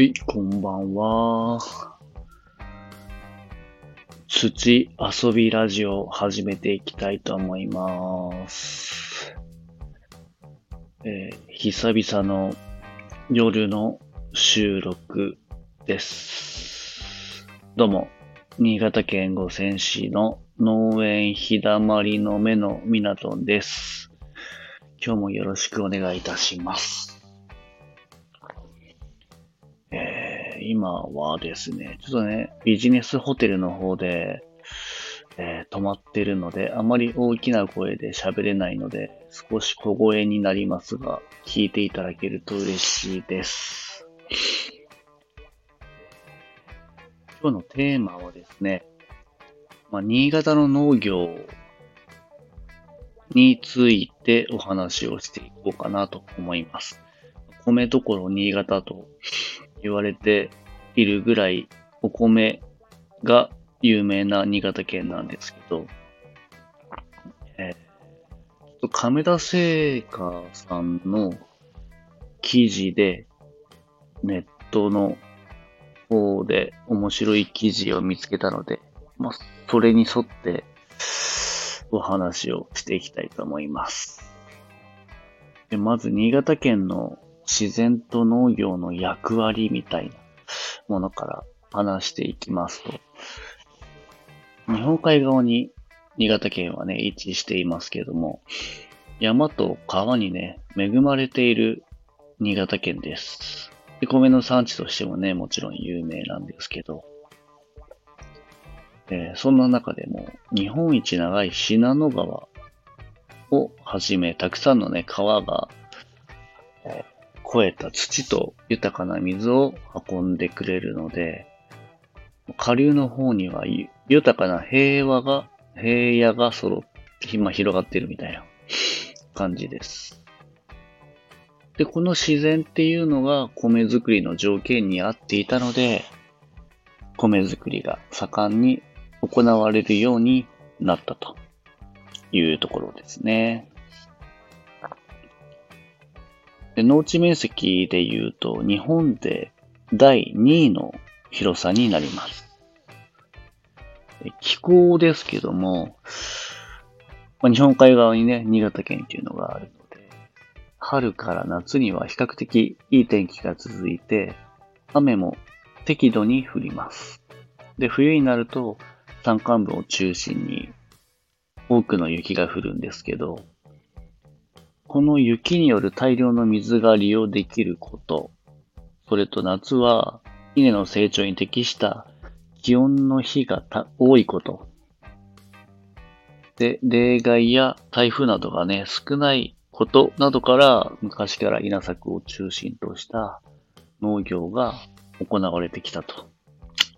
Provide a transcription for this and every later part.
はい、こんばんは。土遊びラジオを始めていきたいと思います。えー、久々の夜の収録です。どうも、新潟県五泉市の農園日だまりの目のみなとんです。今日もよろしくお願いいたします。今はですね、ちょっとね、ビジネスホテルの方で、えー、泊まってるので、あまり大きな声で喋れないので、少し小声になりますが、聞いていただけると嬉しいです。今日のテーマはですね、まあ、新潟の農業についてお話をしていこうかなと思います。米どころ新潟と言われているぐらいお米が有名な新潟県なんですけど、えー、亀田製菓さんの記事でネットの方で面白い記事を見つけたので、まあ、それに沿ってお話をしていきたいと思います。でまず、新潟県の自然と農業の役割みたいなものから話していきますと、日本海側に新潟県はね、位置していますけども、山と川にね、恵まれている新潟県です。で米の産地としてもね、もちろん有名なんですけど、えー、そんな中でも日本一長い信濃川をはじめ、たくさんのね、川が、えー超えた土と豊かな水を運んでくれるので、下流の方には豊かな平和が、平野が揃って、今広がってるみたいな感じです。で、この自然っていうのが米作りの条件に合っていたので、米作りが盛んに行われるようになったというところですね。で農地面積で言うと、日本で第2位の広さになります。気候ですけども、まあ、日本海側にね、新潟県っていうのがあるので、春から夏には比較的いい天気が続いて、雨も適度に降ります。で、冬になると山間部を中心に多くの雪が降るんですけど、この雪による大量の水が利用できること、それと夏は稲の成長に適した気温の日が多いこと、で、例外や台風などがね、少ないことなどから昔から稲作を中心とした農業が行われてきたと。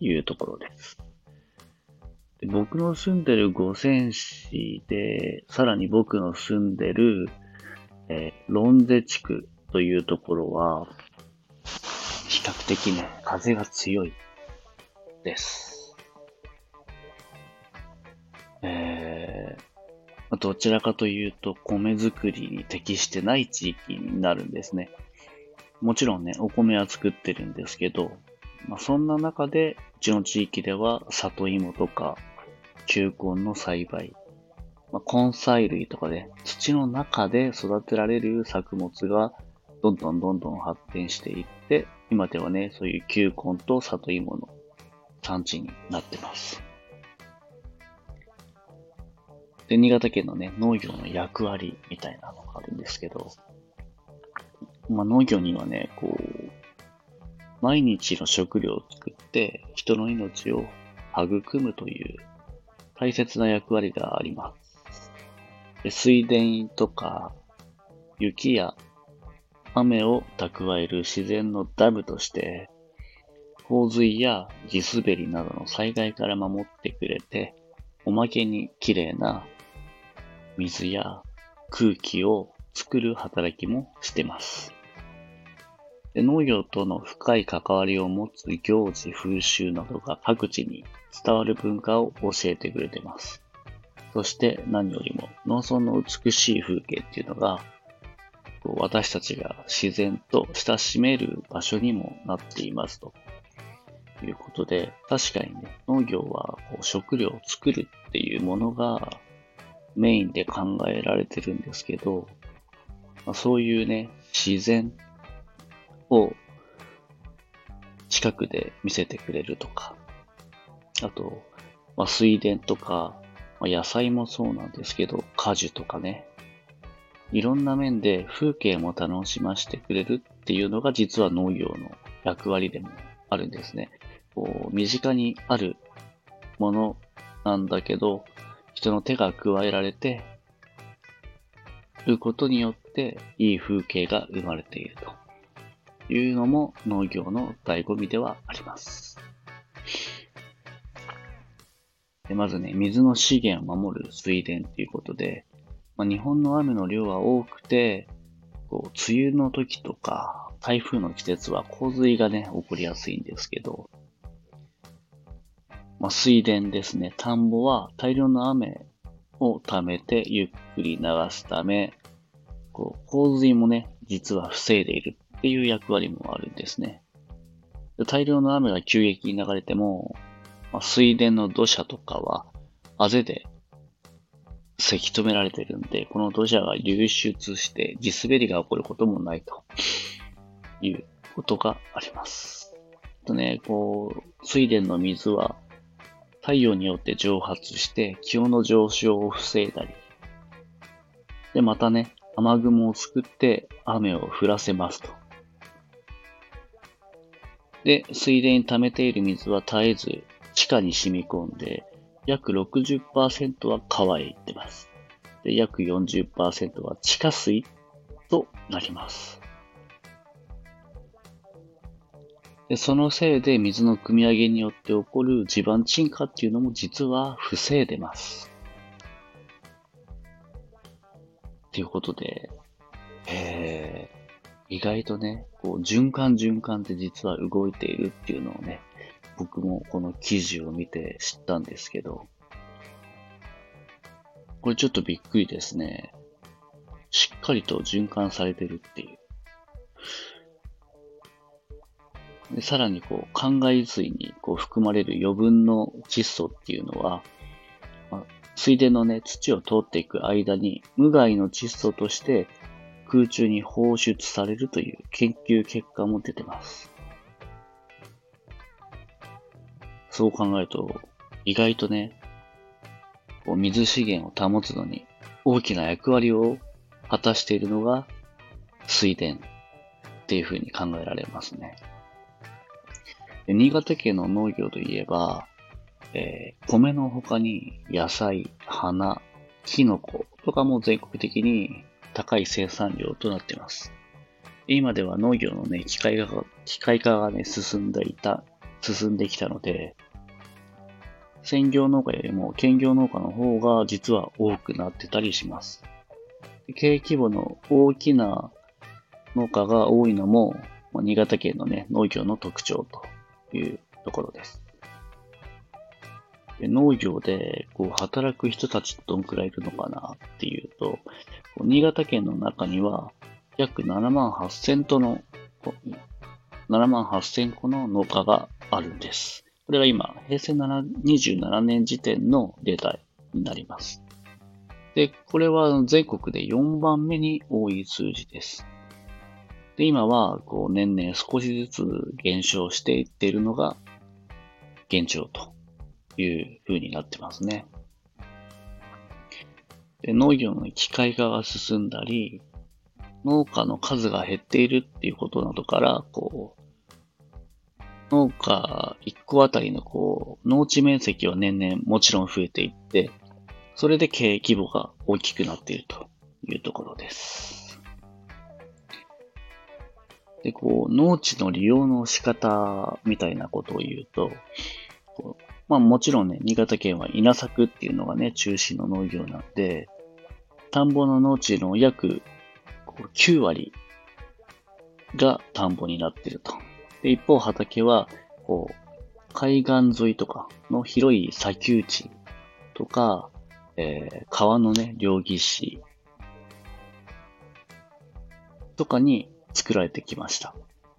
いうところです。で僕の住んでる五泉市で、さらに僕の住んでるえー、ロンゼ地区というところは、比較的ね、風が強いです。えー、どちらかというと米作りに適してない地域になるんですね。もちろんね、お米は作ってるんですけど、まあ、そんな中で、うちの地域では里芋とか球根の栽培、まあ、根菜類とかで、土の中で育てられる作物がどんどんどんどん発展していって、今ではね、そういう球根と里芋の産地になってます。で、新潟県のね、農業の役割みたいなのがあるんですけど、まあ、農業にはね、こう、毎日の食料を作って人の命を育むという大切な役割があります。水田とか雪や雨を蓄える自然のダムとして、洪水や地滑りなどの災害から守ってくれて、おまけに綺麗な水や空気を作る働きもしてます。で農業との深い関わりを持つ行事、風習などが各地に伝わる文化を教えてくれてます。そして何よりも農村の美しい風景っていうのがこう私たちが自然と親しめる場所にもなっていますと。いうことで、確かにね、農業はこう食料を作るっていうものがメインで考えられてるんですけど、まあ、そういうね、自然を近くで見せてくれるとか、あと、まあ、水田とか、まあ、野菜もそうなんですけど、果樹とかね、いろんな面で風景も楽しませてくれるっていうのが実は農業の役割でもあるんですね。こう身近にあるものなんだけど、人の手が加えられて、ることによっていい風景が生まれているというのも農業の醍醐味ではあります。でまずね、水の資源を守る水田ということで、まあ、日本の雨の量は多くて、こう梅雨の時とか台風の季節は洪水がね、起こりやすいんですけど、まあ、水田ですね。田んぼは大量の雨を溜めてゆっくり流すため、こう洪水もね、実は防いでいるっていう役割もあるんですね。大量の雨が急激に流れても、まあ、水田の土砂とかは、あぜでせき止められてるんで、この土砂が流出して地滑りが起こることもないということがあります。とね、こう、水田の水は太陽によって蒸発して気温の上昇を防いだり、で、またね、雨雲を作って雨を降らせますと。で、水田に溜めている水は絶えず地下に染み込んで、約60%は川へ行ってます。で、約40%は地下水となります。でそのせいで水の汲み上げによって起こる地盤沈下っていうのも実は防いでます。ということで、えー、意外とね、こう循環循環って実は動いているっていうのをね、僕もこの記事を見て知ったんですけど、これちょっとびっくりですね。しっかりと循環されてるっていう。でさらにこう、灌漑水にこう含まれる余分の窒素っていうのは、まあ、水田のね、土を通っていく間に無害の窒素として空中に放出されるという研究結果も出てます。そう考えると、意外とね、こう水資源を保つのに大きな役割を果たしているのが水田っていうふうに考えられますね。で新潟県の農業といえば、えー、米の他に野菜、花、キノコとかも全国的に高い生産量となっています。今では農業のね、機械化が、機械化がね、進んでいた、進んできたので、専業農家よりも兼業農家の方が実は多くなってたりします。経営規模の大きな農家が多いのも、まあ、新潟県のね、農業の特徴というところです。で農業でこう働く人たちどんくらいいるのかなっていうと、新潟県の中には約7万8000との、7万8000個の農家があるんです。これが今、平成27年時点のデータになります。で、これは全国で4番目に多い数字です。で、今は、こう、年々少しずつ減少していっているのが現状という風になってますね。で農業の機械化が進んだり、農家の数が減っているっていうことなどから、こう、農家1個あたりのこう、農地面積は年々もちろん増えていって、それで経営規模が大きくなっているというところです。で、こう、農地の利用の仕方みたいなことを言うと、うまあもちろんね、新潟県は稲作っていうのがね、中心の農業なんで、田んぼの農地の約9割が田んぼになっているとで、一方畑は、こう、海岸沿いとかの広い砂丘地とか、えー、川のね、両岸とかに作られてきました。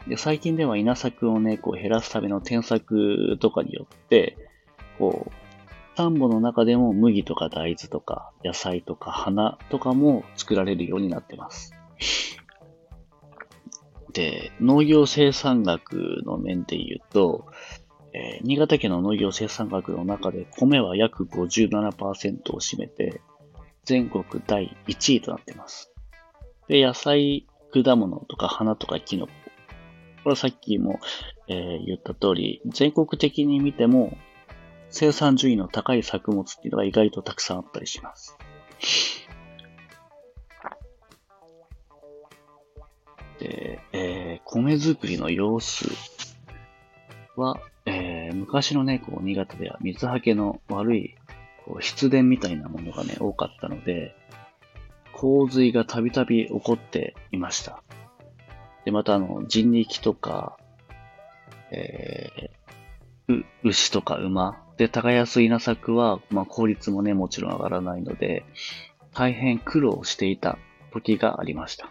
で、最近では稲作をね、こう減らすための添削とかによって、こう、田んぼの中でも麦とか大豆とか野菜とか花とかも作られるようになってます。で、農業生産学の面で言うと、えー、新潟県の農業生産学の中で米は約57%を占めて、全国第1位となっています。で、野菜、果物とか花とかキノコ。これはさっきも、えー、言った通り、全国的に見ても生産順位の高い作物っていうのが意外とたくさんあったりします。で、えー、米作りの様子は、えー、昔のね、こう、新潟では水はけの悪い、こう、湿田みたいなものがね、多かったので、洪水がたびたび起こっていました。で、またあの、人力とか、えー、牛とか馬で、耕す稲作は、まあ、効率もね、もちろん上がらないので、大変苦労していた時がありました。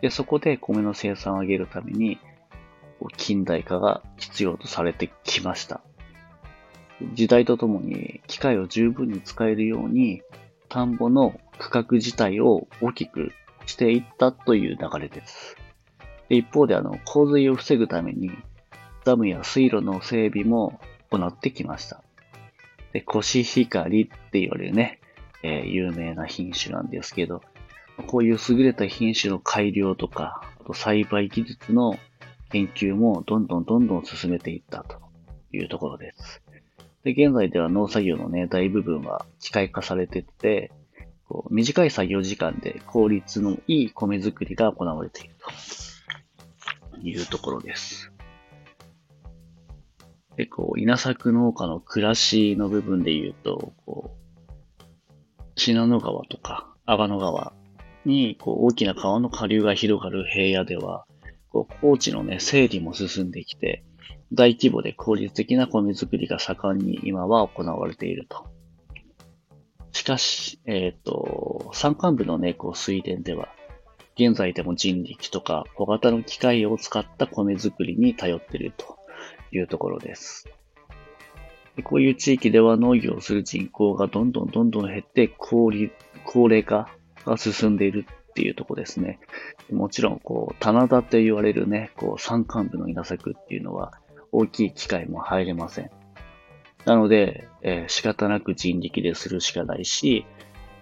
で、そこで米の生産を上げるために、近代化が必要とされてきました。時代とともに機械を十分に使えるように、田んぼの区画自体を大きくしていったという流れです。で一方で、あの、洪水を防ぐために、ダムや水路の整備も行ってきました。で、コシヒカリって言われるね、えー、有名な品種なんですけど、こういう優れた品種の改良とか、あと栽培技術の研究もどんどんどんどん進めていったというところです。で、現在では農作業のね、大部分は機械化されてて、こう短い作業時間で効率のいい米作りが行われているというところです。で、こう、稲作農家の暮らしの部分で言うと、こう、信濃川とか阿賀野川に、こう、大きな川の下流が広がる平野では、こう、高地のね、整理も進んできて、大規模で効率的な米作りが盛んに今は行われていると。しかし、えっ、ー、と、山間部のね、こう、水田では、現在でも人力とか小型の機械を使った米作りに頼っているというところです。でこういう地域では農業をする人口がどんどんどんどん減って高齢化が進んでいるっていうとこですね。もちろん、こう、棚田と言われるね、こう、山間部の稲作っていうのは大きい機械も入れません。なので、えー、仕方なく人力でするしかないし、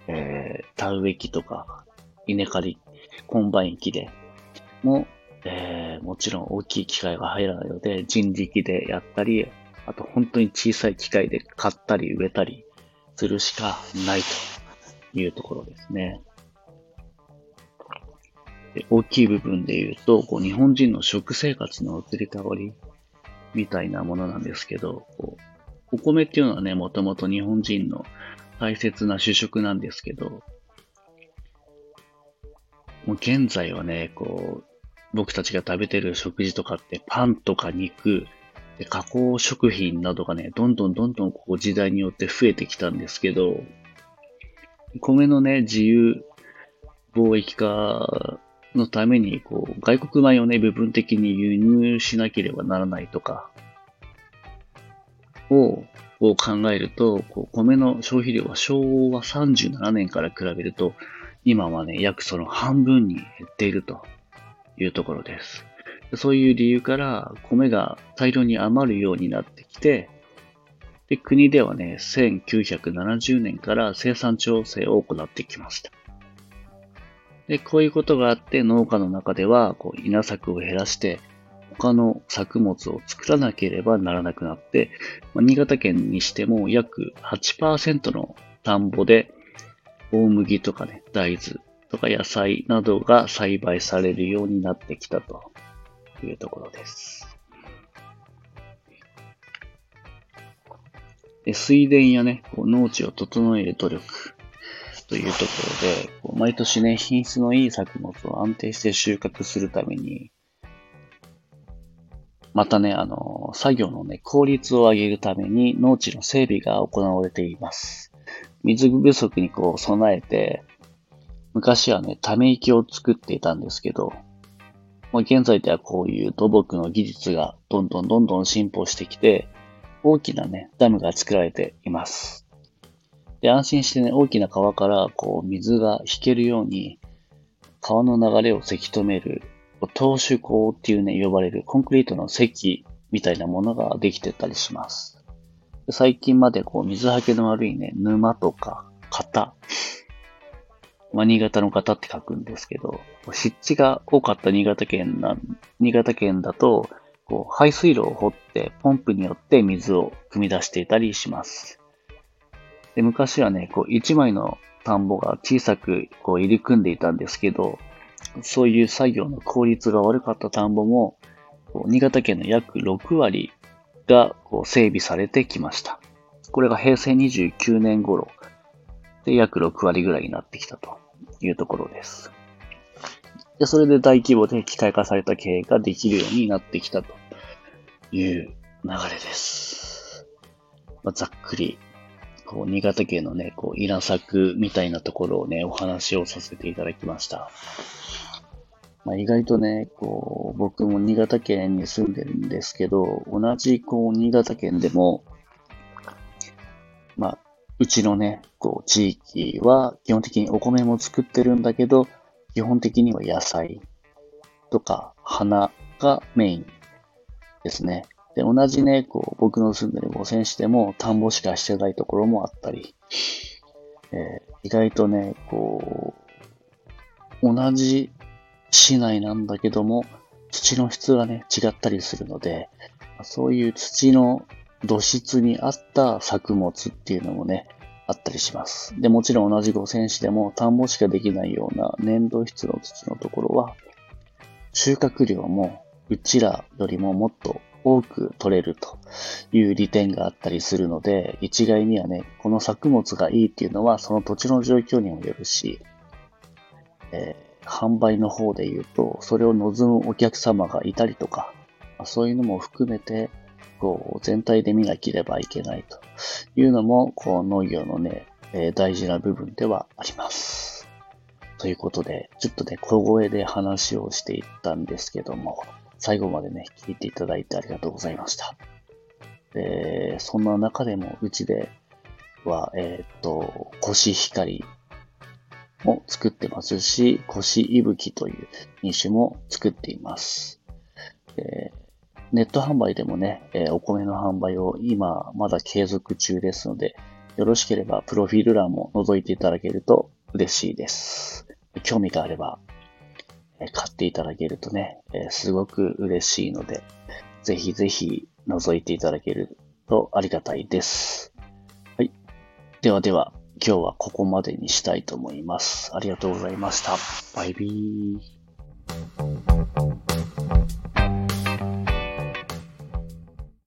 えー、田植え機とか、稲刈り、コンバイン機でもえー、もちろん大きい機械が入らないので、人力でやったり、あと本当に小さい機械で刈ったり植えたりするしかないというところですね。大きい部分で言うと、こう日本人の食生活の移り変わりみたいなものなんですけど、こうお米っていうのはね、もともと日本人の大切な主食なんですけど、もう現在はね、こう、僕たちが食べてる食事とかってパンとか肉、で加工食品などがね、どんどんどんどんここ時代によって増えてきたんですけど、米のね、自由貿易化のために、こう、外国米をね、部分的に輸入しなければならないとか、を、を考えると、こう米の消費量は昭和37年から比べると、今はね、約その半分に減っているというところです。そういう理由から米が大量に余るようになってきて、で国ではね、1970年から生産調整を行ってきました。で、こういうことがあって農家の中ではこう稲作を減らして他の作物を作らなければならなくなって、まあ、新潟県にしても約8%の田んぼで大麦とかね、大豆、とか野菜などが栽培されるようになってきたというところです。で水田やね、こう農地を整える努力というところで、こう毎年ね、品質のいい作物を安定して収穫するために、またね、あの、作業のね、効率を上げるために農地の整備が行われています。水不足にこう備えて、昔はね、ため池を作っていたんですけど、まあ、現在ではこういう土木の技術がどんどんどんどん進歩してきて、大きなね、ダムが作られています。で、安心してね、大きな川からこう水が引けるように、川の流れをせき止める、投手口っていうね、呼ばれるコンクリートの石みたいなものができてたりします。最近までこう水はけの悪いね、沼とか型、まあ、新潟の方って書くんですけど、湿地が多かった新潟県な、新潟県だと、こう排水路を掘ってポンプによって水を汲み出していたりします。で昔はね、こう一枚の田んぼが小さくこう入り組んでいたんですけど、そういう作業の効率が悪かった田んぼも、新潟県の約6割がこう整備されてきました。これが平成29年頃で約6割ぐらいになってきたというところです。で、それで大規模で機械化された経営ができるようになってきたという流れです。まあ、ざっくり、こう、新潟県のね、こう、稲作みたいなところをね、お話をさせていただきました。まあ、意外とね、こう、僕も新潟県に住んでるんですけど、同じ、こう、新潟県でも、まあ、うちのね、こう、地域は基本的にお米も作ってるんだけど、基本的には野菜とか花がメインですね。で、同じね、こう、僕の住んでる五泉市でも田んぼしかしてないところもあったり、えー、意外とね、こう、同じ市内なんだけども、土の質がね、違ったりするので、そういう土の土質に合った作物っていうのもね、あったりします。で、もちろん同じ五泉市でも田んぼしかできないような粘土質の土のところは、収穫量もうちらよりももっと多く取れるという利点があったりするので、一概にはね、この作物がいいっていうのはその土地の状況にもよるし、えー、販売の方で言うと、それを望むお客様がいたりとか、そういうのも含めて、こう、全体で見なければいけないというのも、こう、農業のね、えー、大事な部分ではあります。ということで、ちょっとね、小声で話をしていったんですけども、最後までね、聞いていただいてありがとうございました。で、そんな中でも、うちでは、えっ、と、コシヒカリも作ってますし、コシイブキという品種も作っています。えネット販売でもね、えお米の販売を今まだ継続中ですので、よろしければプロフィール欄も覗いていただけると嬉しいです。興味があれば、買っていただけるとね、えすごく嬉しいので、ぜひぜひ覗いていただけるとありがたいです。はい。ではでは、今日はここまでにしたいと思います。ありがとうございました。バイビー。